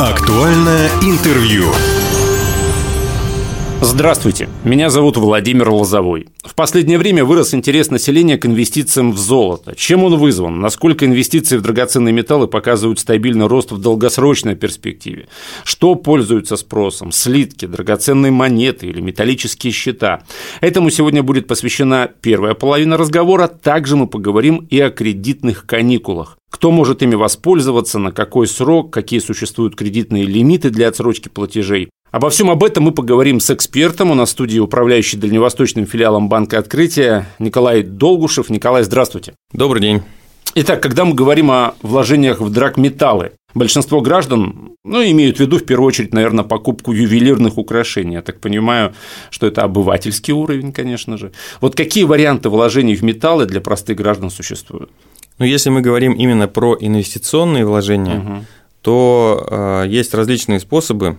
Актуальное интервью. Здравствуйте, меня зовут Владимир Лозовой. В последнее время вырос интерес населения к инвестициям в золото. Чем он вызван? Насколько инвестиции в драгоценные металлы показывают стабильный рост в долгосрочной перспективе? Что пользуется спросом? Слитки, драгоценные монеты или металлические счета? Этому сегодня будет посвящена первая половина разговора. Также мы поговорим и о кредитных каникулах. Кто может ими воспользоваться, на какой срок, какие существуют кредитные лимиты для отсрочки платежей. Обо всем об этом мы поговорим с экспертом. У нас в студии управляющий дальневосточным филиалом Банка Открытия Николай Долгушев. Николай, здравствуйте. Добрый день. Итак, когда мы говорим о вложениях в драгметаллы, большинство граждан ну, имеют в виду в первую очередь, наверное, покупку ювелирных украшений. Я так понимаю, что это обывательский уровень, конечно же. Вот какие варианты вложений в металлы для простых граждан существуют? Ну, если мы говорим именно про инвестиционные вложения, угу. То э, есть различные способы.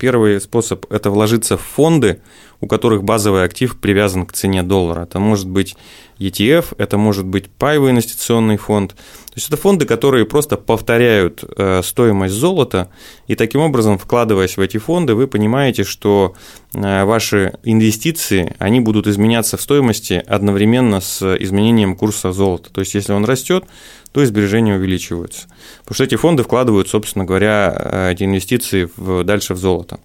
Первый способ – это вложиться в фонды, у которых базовый актив привязан к цене доллара. Это может быть ETF, это может быть паевый инвестиционный фонд. То есть это фонды, которые просто повторяют э, стоимость золота, и таким образом, вкладываясь в эти фонды, вы понимаете, что э, ваши инвестиции, они будут изменяться в стоимости одновременно с изменением курса золота. То есть если он растет, то и сбережения увеличиваются. Потому что эти фонды вкладывают, собственно говоря, э, эти инвестиции в, дальше в золото.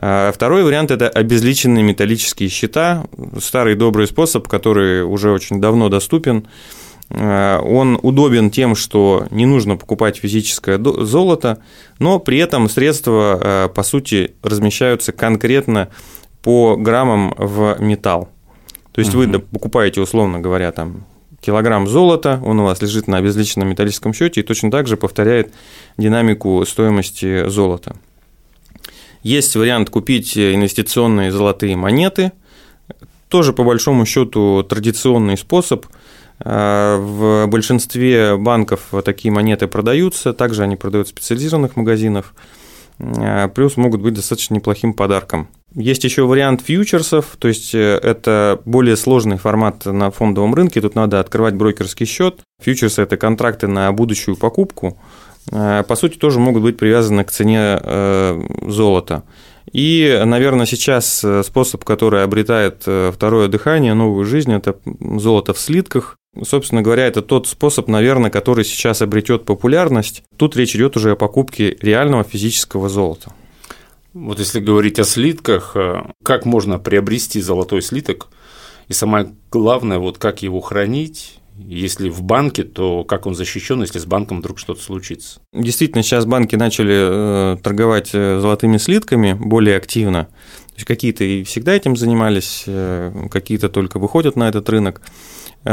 А второй вариант – это обезличенные металлические счета, старый добрый способ, который уже очень давно доступен. А, он удобен тем, что не нужно покупать физическое золото, но при этом средства, а, по сути, размещаются конкретно по граммам в металл. То есть угу. вы покупаете, условно говоря, там килограмм золота, он у вас лежит на обезличенном металлическом счете и точно так же повторяет динамику стоимости золота. Есть вариант купить инвестиционные золотые монеты, тоже по большому счету традиционный способ. А, в большинстве банков такие монеты продаются, также они продаются в специализированных магазинах, плюс могут быть достаточно неплохим подарком. Есть еще вариант фьючерсов, то есть э, это более сложный формат на фондовом рынке, тут надо открывать брокерский счет. Фьючерсы – это контракты на будущую покупку, Э, по сути, тоже могут быть привязаны к цене э, золота. И, наверное, сейчас э, способ, который обретает второе дыхание, новую жизнь, это золото в слитках. Собственно говоря, это тот способ, наверное, который сейчас обретет популярность. Тут речь идет уже о покупке реального физического золота. Вот если говорить о слитках, как можно приобрести золотой слиток? И самое главное, вот как его хранить, если в банке, то как он защищен, если с банком вдруг что-то случится? Действительно, сейчас банки начали э, торговать э, золотыми слитками более активно. То есть какие-то и всегда этим занимались, э, какие-то только выходят на этот рынок.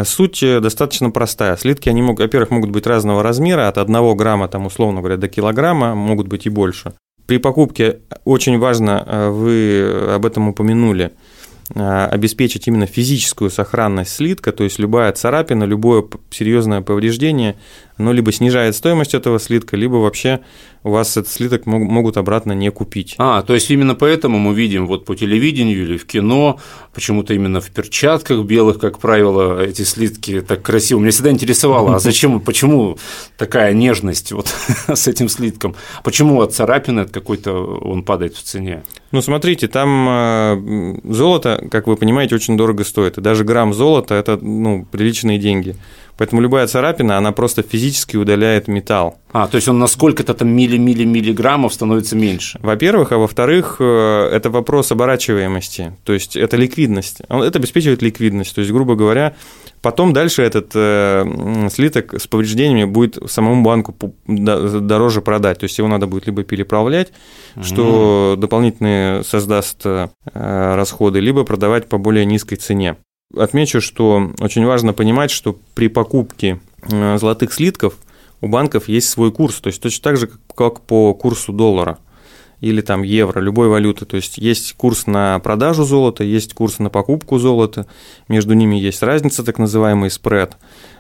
Суть достаточно простая. Слитки, они, могут, во-первых, могут быть разного размера, от 1 грамма, там, условно говоря, до килограмма, могут быть и больше. При покупке очень важно, вы об этом упомянули, Э, обеспечить именно физическую сохранность слитка, то есть любая царапина, любое серьезное повреждение, оно либо снижает стоимость этого слитка, либо вообще у вас этот слиток могут обратно не купить. А, то есть именно поэтому мы видим вот по телевидению или в кино, почему-то именно в перчатках белых, как правило, эти слитки так красиво. Меня всегда интересовало, а зачем, почему такая нежность вот с этим слитком? Почему от царапины от какой-то он падает в цене? Ну, смотрите, там э, золото, как вы понимаете, очень дорого стоит. И даже грамм золота – это ну, приличные деньги. Поэтому любая царапина, она просто физически удаляет металл. А, то есть он на сколько-то там милли-милли-миллиграммов становится меньше? Во-первых, а во-вторых, э, это вопрос оборачиваемости, то есть это ликвидность. Это обеспечивает ликвидность, то есть, грубо говоря, потом дальше этот э, слиток с повреждениями будет самому банку дороже продать, то есть его надо будет либо переправлять, mm-hmm. что дополнительные создаст э, расходы, либо продавать по более низкой цене. Отмечу, что очень важно понимать, что при покупке золотых слитков у банков есть свой курс, то есть точно так же, как по курсу доллара или там евро, любой валюты. То есть есть курс на продажу золота, есть курс на покупку золота, между ними есть разница, так называемый спред.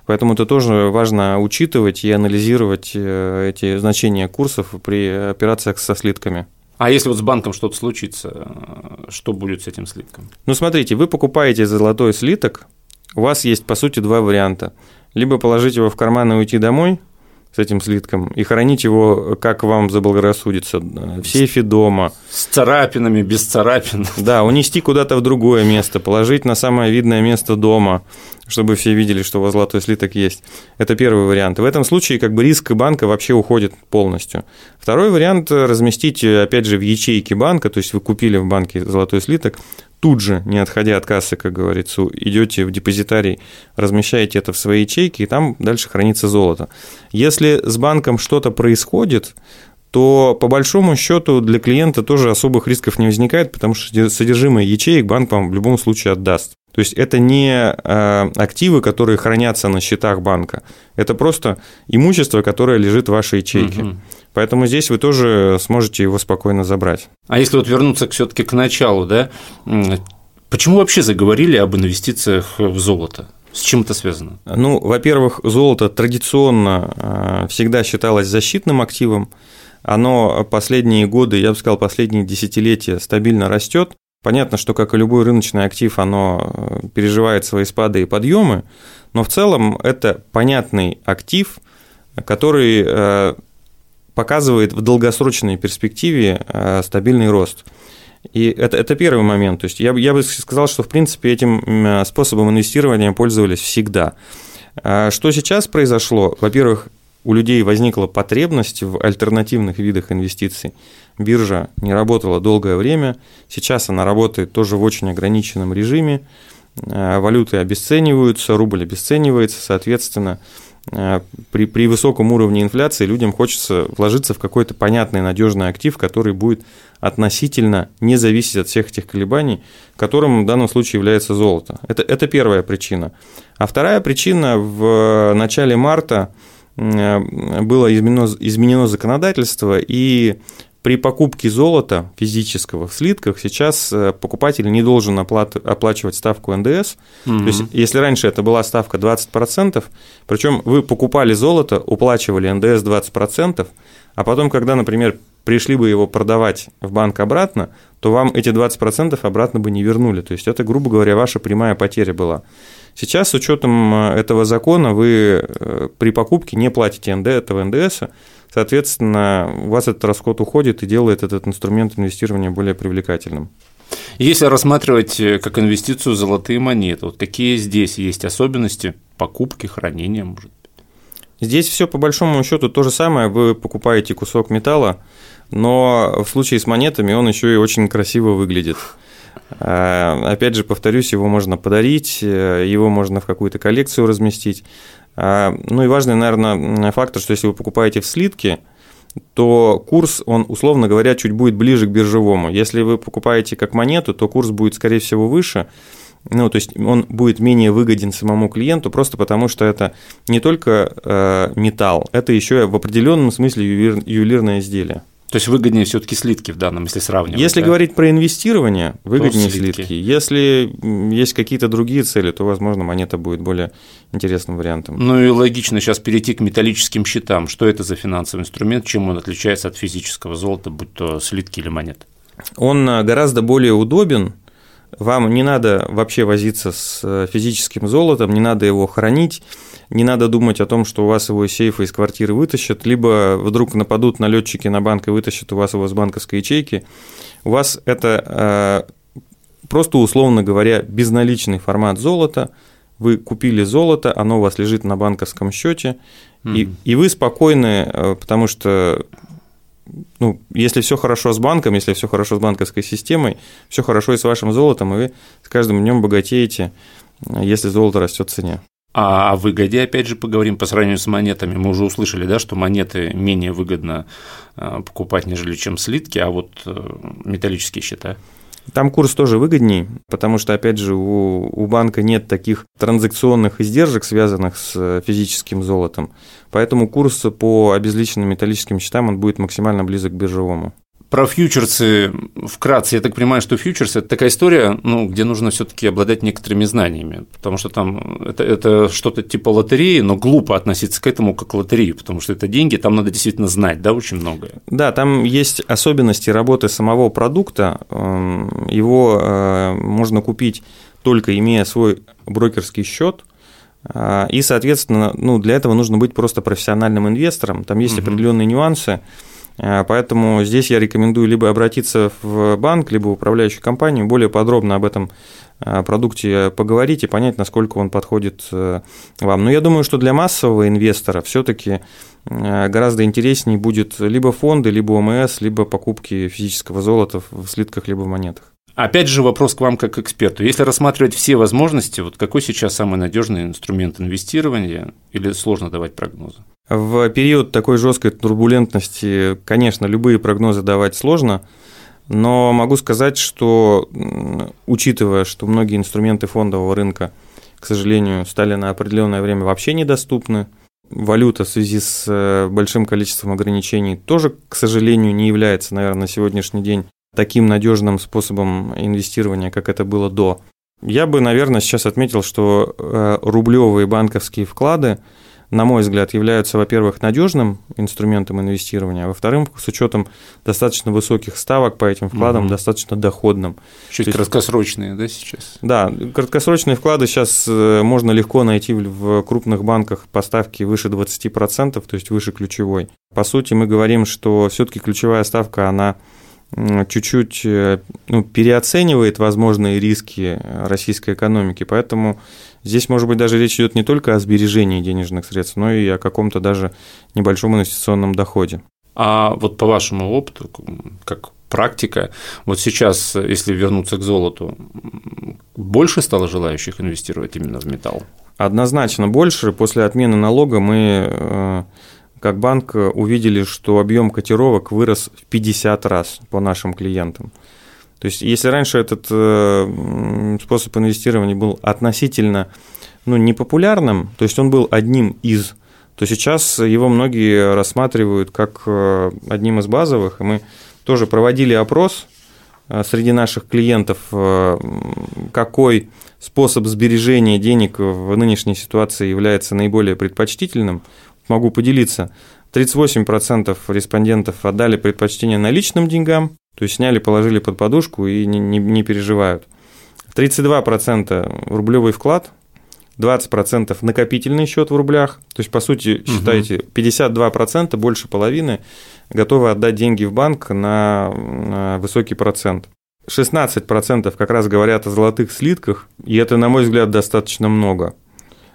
Поэтому это тоже важно учитывать и анализировать э, эти значения курсов при операциях со слитками. А если вот с банком что-то случится, что будет с этим слитком? Ну, смотрите, вы покупаете золотой слиток, у вас есть, по сути, два варианта. Либо положить его в карман и уйти домой, с этим слитком и хранить его, как вам заблагорассудится, в сейфе дома. С царапинами, без царапин. Да, унести куда-то в другое место, положить на самое видное место дома, чтобы все видели, что у вас золотой слиток есть. Это первый вариант. В этом случае как бы риск банка вообще уходит полностью. Второй вариант – разместить, опять же, в ячейке банка, то есть вы купили в банке золотой слиток, тут же, не отходя от кассы, как говорится, идете в депозитарий, размещаете это в свои ячейки, и там дальше хранится золото. Если с банком что-то происходит, то по большому счету для клиента тоже особых рисков не возникает, потому что содержимое ячеек банк вам в любом случае отдаст. То есть это не э, активы, которые хранятся на счетах банка, это просто имущество, которое лежит в вашей ячейке. Угу. Поэтому здесь вы тоже сможете его спокойно забрать. А если вот вернуться все-таки к началу, да, почему вообще заговорили об инвестициях в золото? С чем это связано? Ну, во-первых, золото традиционно э, всегда считалось защитным активом. Оно последние годы, я бы сказал, последние десятилетия стабильно растет. Понятно, что, как и любой рыночный актив, оно э, переживает свои спады и подъемы, но в целом это понятный актив, который э, показывает в долгосрочной перспективе э, стабильный рост. И это, это первый момент. То есть я, я бы сказал, что в принципе этим способом инвестирования пользовались всегда. Что сейчас произошло? Во-первых, у людей возникла потребность в альтернативных видах инвестиций. Биржа не работала долгое время, сейчас она работает тоже в очень ограниченном режиме, э, валюты обесцениваются, рубль обесценивается, соответственно, э, при, при высоком уровне инфляции людям хочется вложиться в какой-то понятный, надежный актив, который будет относительно не зависеть от всех этих колебаний, которым в данном случае является золото. Это, это первая причина. А вторая причина в начале марта Э, было изменено, изменено законодательство, и при покупке золота физического в слитках сейчас э, покупатель не должен оплат, оплачивать ставку НДС. Угу. То есть, если раньше это была ставка 20%, причем вы покупали золото, уплачивали НДС 20%, а потом, когда, например, пришли бы его продавать в банк обратно, то вам эти 20% обратно бы не вернули. То есть это, грубо говоря, ваша прямая потеря была. Сейчас с учетом э, этого закона вы э, при покупке не платите НД, этого НДС, соответственно, у вас этот расход уходит и делает этот инструмент инвестирования более привлекательным. Если рассматривать э, как инвестицию золотые монеты, вот какие здесь есть особенности покупки, хранения, может быть? Здесь все по большому счету то же самое. Вы покупаете кусок металла, но в случае с монетами он еще и очень красиво выглядит. А, опять же, повторюсь, его можно подарить, э, его можно в какую-то коллекцию разместить. А, ну и важный, наверное, фактор, что если вы покупаете в слитке, то курс, он, условно говоря, чуть будет ближе к биржевому. Если вы покупаете как монету, то курс будет, скорее всего, выше, ну, то есть он будет менее выгоден самому клиенту, просто потому что это не только э, металл, это еще в определенном смысле ювелир, ювелирное изделие. То есть выгоднее все-таки слитки в данном, если сравнивать. Если да? говорить про инвестирование, выгоднее то слитки. слитки. Если есть какие-то другие цели, то, возможно, монета будет более интересным вариантом. Ну и логично сейчас перейти к металлическим счетам. Что это за финансовый инструмент, чем он отличается от физического золота, будь то слитки или монеты? Он э, гораздо более удобен. Вам не надо вообще возиться с э, физическим золотом, не надо его хранить не надо думать о том, что у вас его из сейфа из квартиры вытащат, либо вдруг нападут налетчики на банк и вытащат у вас его с банковской ячейки. У вас это э, просто, условно говоря, безналичный формат золота. Вы купили золото, оно у вас лежит на банковском счете, mm-hmm. и, и вы спокойны, э, потому что ну, если все хорошо с банком, если все хорошо с банковской системой, все хорошо и с вашим золотом, и вы с каждым днем богатеете, если золото растет в цене. А о выгоде, опять же, поговорим по сравнению с монетами. Мы уже услышали, да, что монеты менее выгодно э, покупать, нежели чем слитки, а вот э, металлические счета. Там курс тоже выгодней, потому что, опять же, у, у банка нет таких транзакционных издержек, связанных с э, физическим золотом. Поэтому курс по обезличенным металлическим счетам он будет максимально близок к биржевому. Про фьючерсы вкратце. Я так понимаю, что фьючерсы – это такая история, ну, где нужно все таки обладать некоторыми знаниями, потому что там это, это что-то типа лотереи, но глупо относиться к этому как к лотереи, потому что это деньги, там надо действительно знать, да, очень многое. Да, там есть особенности работы самого продукта. Его э, можно купить только имея свой брокерский счет, и, соответственно, ну, для этого нужно быть просто профессиональным инвестором. Там есть угу. определенные нюансы. А, поэтому здесь я рекомендую либо обратиться в банк, либо в управляющую компанию, более подробно об этом а, продукте поговорить и понять, насколько он подходит э, вам. Но я думаю, что для массового инвестора все-таки э, гораздо интереснее будет либо фонды, либо ОМС, либо покупки физического золота в слитках, либо в монетах. Опять же вопрос к вам как к эксперту. Если рассматривать все возможности, вот какой сейчас самый надежный инструмент инвестирования или сложно давать прогнозы? В период такой жесткой турбулентности, конечно, любые прогнозы давать сложно, но могу сказать, что учитывая, что многие инструменты фондового рынка, к сожалению, стали на определенное время вообще недоступны, валюта в связи с э, большим количеством ограничений тоже, к сожалению, не является, наверное, на сегодняшний день таким надежным способом инвестирования, как это было до. Я бы, наверное, сейчас отметил, что э, рублевые банковские вклады, на мой взгляд, являются, во-первых, надежным инструментом инвестирования, а во-вторых, с учетом достаточно высоких ставок по этим вкладам, угу. достаточно доходным. Чуть То краткосрочные, да, сейчас? Да, краткосрочные вклады сейчас э, можно легко найти в крупных банках по ставке выше 20%, то есть выше ключевой. По сути, мы говорим, что все-таки ключевая ставка, она чуть-чуть э, ну, переоценивает возможные риски российской экономики, поэтому здесь, может быть, даже речь идет не только о сбережении денежных средств, но и о каком-то даже небольшом инвестиционном доходе. А вот по вашему опыту, как практика, вот сейчас, если вернуться к золоту, больше стало желающих инвестировать именно в металл? Однозначно больше. После отмены налога мы э, как банк э, увидели, что объем котировок вырос в 50 раз по нашим клиентам. То есть, если раньше этот э, способ инвестирования был относительно ну, непопулярным, то есть он был одним из, то сейчас его многие рассматривают как э, одним из базовых, и мы тоже проводили опрос среди наших клиентов, какой способ сбережения денег в нынешней ситуации является наиболее предпочтительным могу поделиться. 38% респондентов отдали предпочтение наличным деньгам, то есть сняли, положили под подушку и не, не, не переживают. 32% рублевый вклад, 20% накопительный счет в рублях, то есть, по сути, считайте, 52%, больше половины готовы отдать деньги в банк на, на высокий процент. 16% как раз говорят о золотых слитках, и это, на мой взгляд, достаточно много.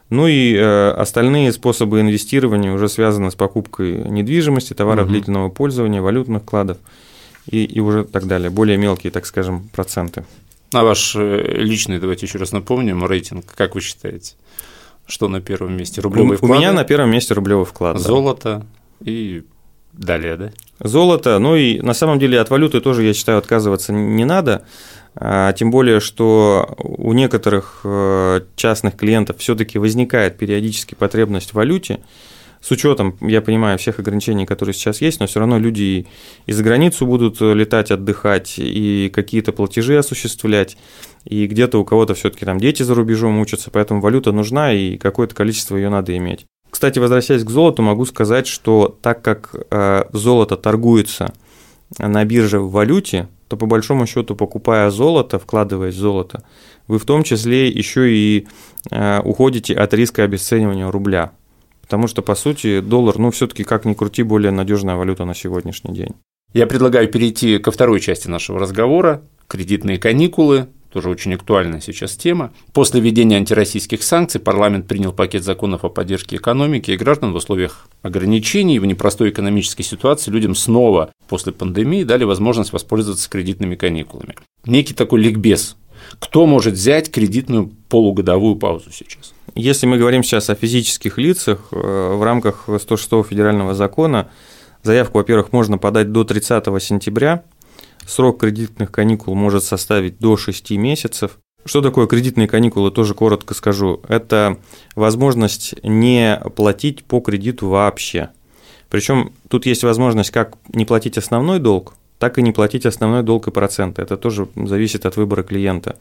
Ну и э, остальные способы инвестирования уже связаны с покупкой недвижимости, товаров угу. длительного пользования, валютных вкладов и, и уже так далее. Более мелкие, так скажем, проценты. А ваш э, личный, давайте еще раз напомним, рейтинг, как вы считаете? Что на первом месте? Рублевый вклад? У меня на первом месте рублевый вклад. Золото и далее, да? Золото, ну и на самом деле от валюты тоже, я считаю, отказываться не надо. А, тем более, что у некоторых э, частных клиентов все-таки возникает периодически потребность в валюте. С учетом, я понимаю, всех ограничений, которые сейчас есть, но все равно люди и за границу будут летать, отдыхать, и какие-то платежи осуществлять, и где-то у кого-то все-таки там дети за рубежом учатся, поэтому валюта нужна, и какое-то количество ее надо иметь. Кстати, возвращаясь к золоту, могу сказать, что так как э, золото торгуется на бирже в валюте, то по большому счету, покупая золото, вкладываясь в золото, вы в том числе еще и э, уходите от риска обесценивания рубля. Потому что, по сути, доллар, ну, все-таки как ни крути, более надежная валюта на сегодняшний день. Я предлагаю перейти ко второй части нашего разговора – кредитные каникулы, тоже очень актуальная сейчас тема. После введения антироссийских санкций парламент принял пакет законов о поддержке экономики и граждан в условиях ограничений в непростой экономической ситуации людям снова после пандемии дали возможность воспользоваться кредитными каникулами. Некий такой ликбез. Кто может взять кредитную полугодовую паузу сейчас? Если мы говорим сейчас о физических лицах, э, в рамках 106 федерального закона заявку, во-первых, можно подать до 30 сентября Срок кредитных каникул может составить до 6 месяцев. Что такое кредитные каникулы, тоже коротко скажу. Это возможность не платить по кредиту вообще. Причем тут есть возможность как не платить основной долг, так и не платить основной долг и проценты. Это тоже зависит от выбора клиента.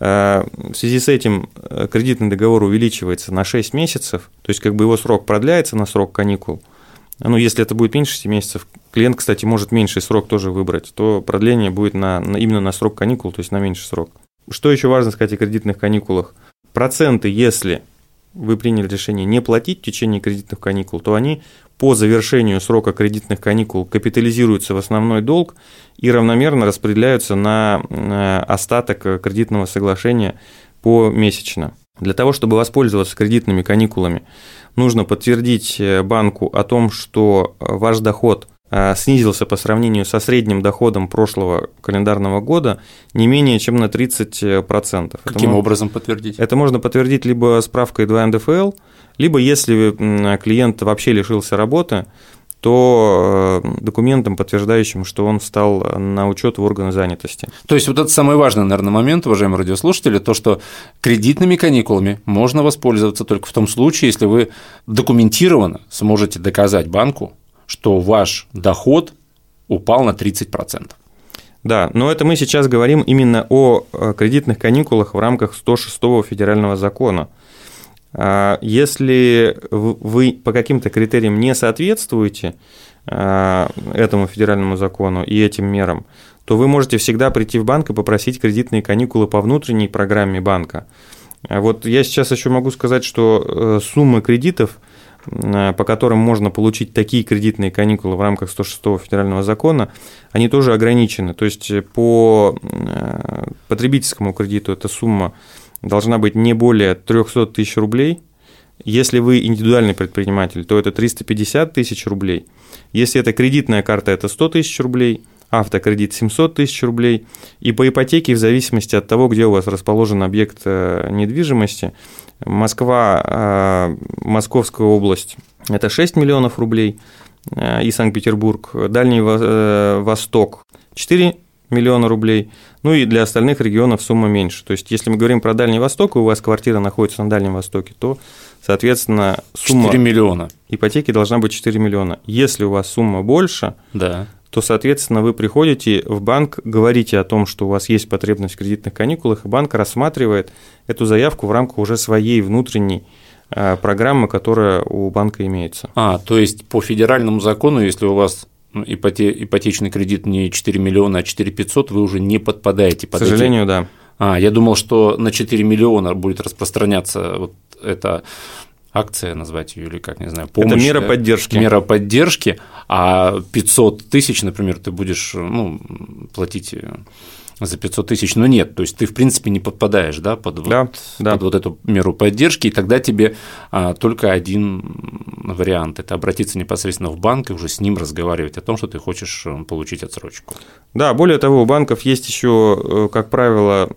Э, в связи с этим э, кредитный договор увеличивается на 6 месяцев, то есть как бы его срок продляется на срок каникул – ну, если это будет меньше 6 месяцев, клиент, кстати, может меньший срок тоже выбрать, то продление будет на, на, именно на срок каникул, то есть на меньший срок. Что еще важно сказать о кредитных каникулах? Проценты, если вы приняли решение не платить в течение кредитных каникул, то они по завершению срока кредитных каникул капитализируются в основной долг и равномерно распределяются на остаток кредитного соглашения помесячно. Для того, чтобы воспользоваться кредитными каникулами, нужно подтвердить э, банку о том, что э, ваш доход э, снизился по сравнению со средним доходом прошлого календарного года не менее чем на 30%. Каким это образом подтвердить? Это можно подтвердить либо справкой 2 НДФЛ, либо если клиент вообще лишился работы, то э, документом, подтверждающим, что он встал на учет в органы занятости. То есть вот это самый важный, наверное, момент, уважаемые радиослушатели, то, что кредитными каникулами можно воспользоваться только в том случае, если вы документированно сможете доказать банку, что ваш доход упал на 30%. Да, но это мы сейчас говорим именно о э, кредитных каникулах в рамках 106 федерального закона – если вы по каким-то критериям не соответствуете а, этому федеральному закону и этим мерам, то вы можете всегда прийти в банк и попросить кредитные каникулы по внутренней программе банка. А вот я сейчас еще могу сказать, что э, суммы кредитов, по которым можно получить такие кредитные каникулы в рамках 106 федерального закона, они тоже ограничены. То есть по э, потребительскому кредиту эта сумма должна быть не более 300 тысяч рублей. Если вы индивидуальный предприниматель, то это 350 тысяч рублей. Если это кредитная карта, это 100 тысяч рублей, автокредит 700 тысяч рублей. И по ипотеке, в зависимости от того, где у вас расположен объект э, недвижимости, Москва, э, Московская область – это 6 миллионов рублей, э, и Санкт-Петербург, Дальний Восток – 4 миллиона рублей. Ну и для остальных регионов сумма меньше. То есть, если мы говорим про Дальний Восток, и у вас квартира находится на Дальнем Востоке, то, соответственно, сумма 4 миллиона. ипотеки должна быть 4 миллиона. Если у вас сумма больше, да. то, соответственно, вы приходите в банк, говорите о том, что у вас есть потребность в кредитных каникулах, и банк рассматривает эту заявку в рамках уже своей внутренней э, программы, которая у банка имеется. А, то есть по федеральному закону, если у вас ипоте, ипотечный кредит не 4 миллиона, а 4 500, вы уже не подпадаете под К сожалению, эти... да. А, я думал, что на 4 миллиона будет распространяться вот эта акция, назвать ее или как, не знаю, помощь. Это мера поддержки. Мера поддержки, а 500 тысяч, например, ты будешь ну, платить за 500 тысяч, но нет, то есть ты в принципе не подпадаешь да, под, да, вот, да. под вот эту меру поддержки, и тогда тебе а, только один вариант – это обратиться непосредственно в банк и уже с ним разговаривать о том, что ты хочешь э, получить отсрочку. Да, более того, у банков есть еще, э, как правило,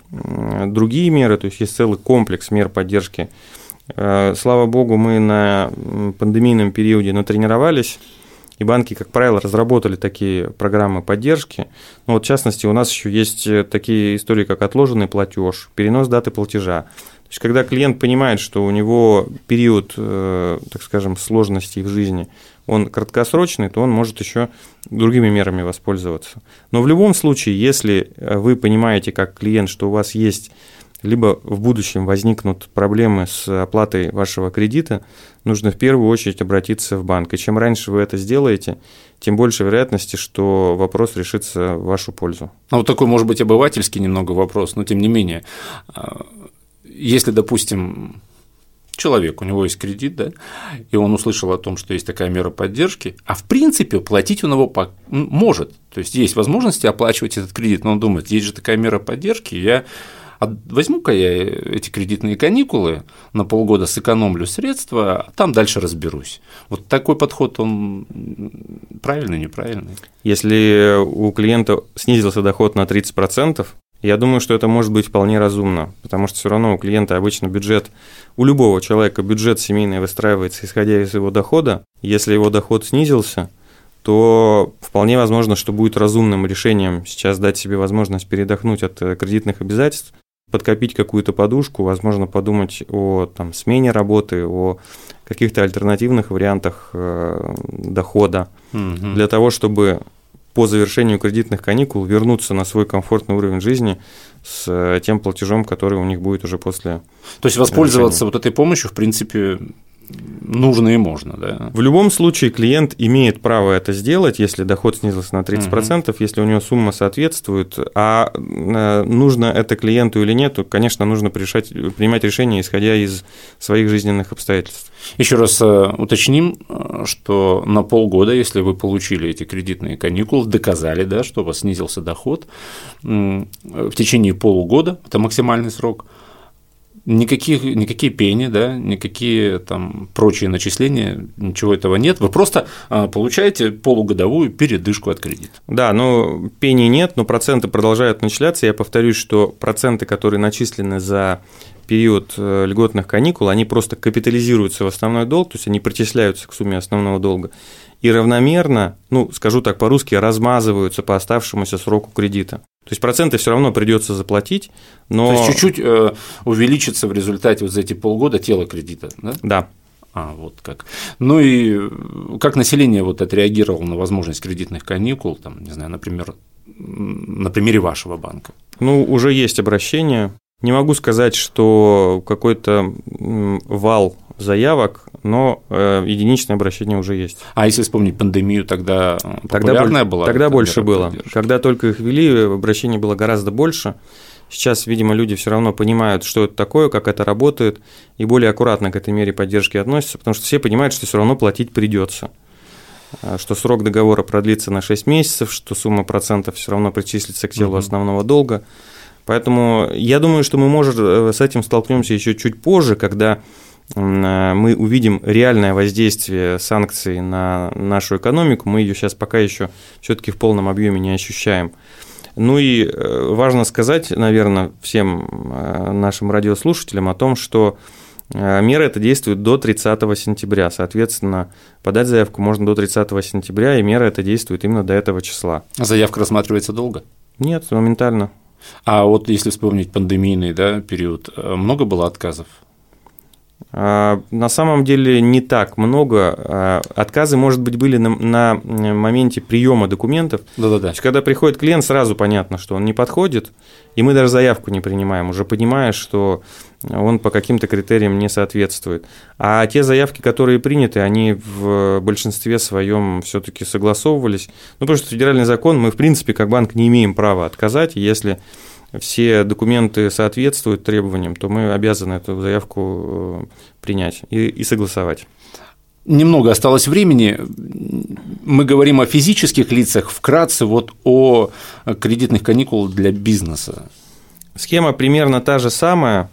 другие меры, то есть есть целый комплекс мер поддержки. Э, слава богу, мы на пандемийном периоде натренировались и банки, как правило, разработали такие программы поддержки. Ну, вот, в частности, у нас еще есть э, такие истории, как отложенный платеж, перенос даты платежа. То есть, когда клиент понимает, что у него период, э, так скажем, сложностей в жизни, он краткосрочный, то он может еще другими мерами воспользоваться. Но в любом случае, если э, вы понимаете как клиент, что у вас есть либо в будущем возникнут проблемы с оплатой вашего кредита, нужно в первую очередь обратиться в банк. И чем раньше вы это сделаете, тем больше вероятности, что вопрос решится в вашу пользу. А вот такой, может быть, обывательский немного вопрос, но тем не менее, а, если, допустим, человек, у него есть кредит, да, и он услышал о том, что есть такая мера поддержки, а в принципе платить он его может, то есть есть возможности оплачивать этот кредит, но он думает, есть же такая мера поддержки, я а возьму-ка я эти кредитные каникулы на полгода сэкономлю средства, а там дальше разберусь. Вот такой подход, он правильный, неправильный? Если у клиента снизился доход на 30%, я думаю, что это может быть вполне разумно, потому что все равно у клиента обычно бюджет, у любого человека бюджет семейный выстраивается исходя из его дохода. Если его доход снизился, то вполне возможно, что будет разумным решением сейчас дать себе возможность передохнуть от кредитных обязательств, подкопить какую-то подушку, возможно, подумать о там, смене работы, о каких-то альтернативных вариантах э, дохода угу. для того, чтобы по завершению кредитных каникул вернуться на свой комфортный уровень жизни с э, тем платежом, который у них будет уже после. То есть воспользоваться решения. вот этой помощью, в принципе, нужно и можно, да. В любом случае клиент имеет право это сделать, если доход снизился на 30%, угу. если у него сумма соответствует, а э, нужно это клиенту или нет, то, конечно, нужно решать, принимать решение, исходя из своих жизненных обстоятельств. Еще раз э, уточним, э, что на полгода, если вы получили эти кредитные каникулы, доказали, да, что у вас снизился доход, в течение полугода, это максимальный срок – никаких, никакие пени, да, никакие там прочие начисления, ничего этого нет. Вы просто а, получаете полугодовую передышку от кредита. Да, ну пени нет, но проценты продолжают начисляться. Я повторюсь, что проценты, которые начислены за период э, льготных каникул, они просто капитализируются в основной долг, то есть они причисляются к сумме основного долга и равномерно, ну, скажу так по-русски, размазываются по оставшемуся сроку кредита. То есть проценты все равно придется заплатить, но... То есть чуть-чуть э, увеличится в результате вот за эти полгода тело кредита, да? Да. А, вот как. Ну и как население вот отреагировало на возможность кредитных каникул, там, не знаю, например, на примере вашего банка? Ну, уже есть обращение. Не могу сказать, что какой-то вал заявок, но э, единичное обращение уже есть. А если вспомнить пандемию, тогда популярная тогда, была? Тогда больше было. Поддержки? Когда только их ввели, обращений было гораздо больше. Сейчас, видимо, люди все равно понимают, что это такое, как это работает, и более аккуратно к этой мере поддержки относятся, потому что все понимают, что все равно платить придется э, что срок договора продлится на 6 месяцев, что сумма процентов все равно причислится к телу основного долга. Поэтому я думаю, что мы, может, э, с этим столкнемся еще чуть позже, когда Э, мы увидим реальное воздействие санкций на нашу экономику, мы ее сейчас пока еще все-таки в полном объеме не ощущаем. Ну и э, важно сказать, наверное, всем нашим радиослушателям о том, что Мера это действует до 30 сентября. Соответственно, подать заявку можно до 30 сентября, и мера это действует именно до этого числа. А заявка рассматривается долго? Нет, моментально. А вот если вспомнить пандемийный да, период, много было отказов? А, на самом деле не так много. А, отказы, может быть, были на, на моменте приема документов. Да-да-да. То есть, когда приходит клиент, сразу понятно, что он не подходит, и мы даже заявку не принимаем, уже понимая, что он по каким-то критериям не соответствует. А те заявки, которые приняты, они в большинстве своем все-таки согласовывались. Ну, потому что федеральный закон, мы, в принципе, как банк не имеем права отказать, если все документы соответствуют требованиям, то мы обязаны эту заявку э, принять и, и согласовать. Немного осталось времени. Мы говорим о физических лицах, вкратце вот о кредитных каникулах для бизнеса. Схема примерно та же самая,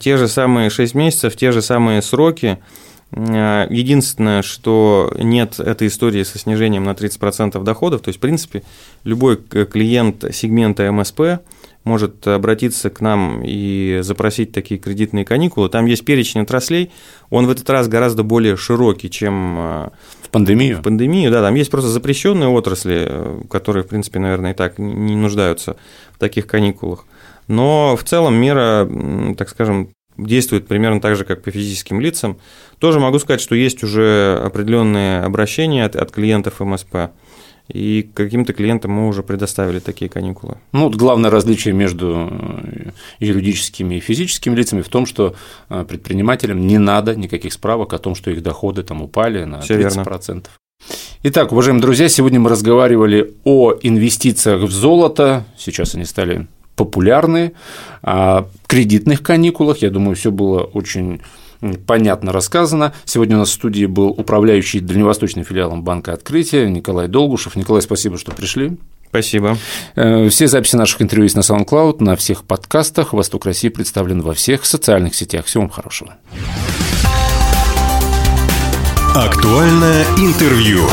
те же самые 6 месяцев, те же самые сроки. Э, единственное, что нет этой истории со снижением на 30% доходов, то есть, в принципе, любой клиент сегмента МСП – может обратиться к нам и запросить такие кредитные каникулы. Там есть перечень отраслей, он в этот раз гораздо более широкий, чем э, в пандемию. В пандемию, да, там есть просто запрещенные отрасли, э, которые, в принципе, наверное, и так не нуждаются в таких каникулах. Но в целом мера, так скажем, действует примерно так же, как по физическим лицам. Тоже могу сказать, что есть уже определенные обращения от, от клиентов МСП и каким-то клиентам мы уже предоставили такие каникулы. Ну, вот главное различие между э, юридическими и физическими лицами в том, что э, предпринимателям не надо никаких справок о том, что их доходы там упали на Всё 30%. Верно. Итак, уважаемые друзья, сегодня мы разговаривали о инвестициях в золото. Сейчас они стали популярны, о кредитных каникулах. Я думаю, все было очень понятно рассказано. Сегодня у нас в студии был управляющий дальневосточным филиалом Банка Открытия Николай Долгушев. Николай, спасибо, что пришли. Спасибо. Э, все записи наших интервью есть на SoundCloud, на всех подкастах. «Восток России» представлен во всех социальных сетях. Всего вам хорошего. Актуальное интервью.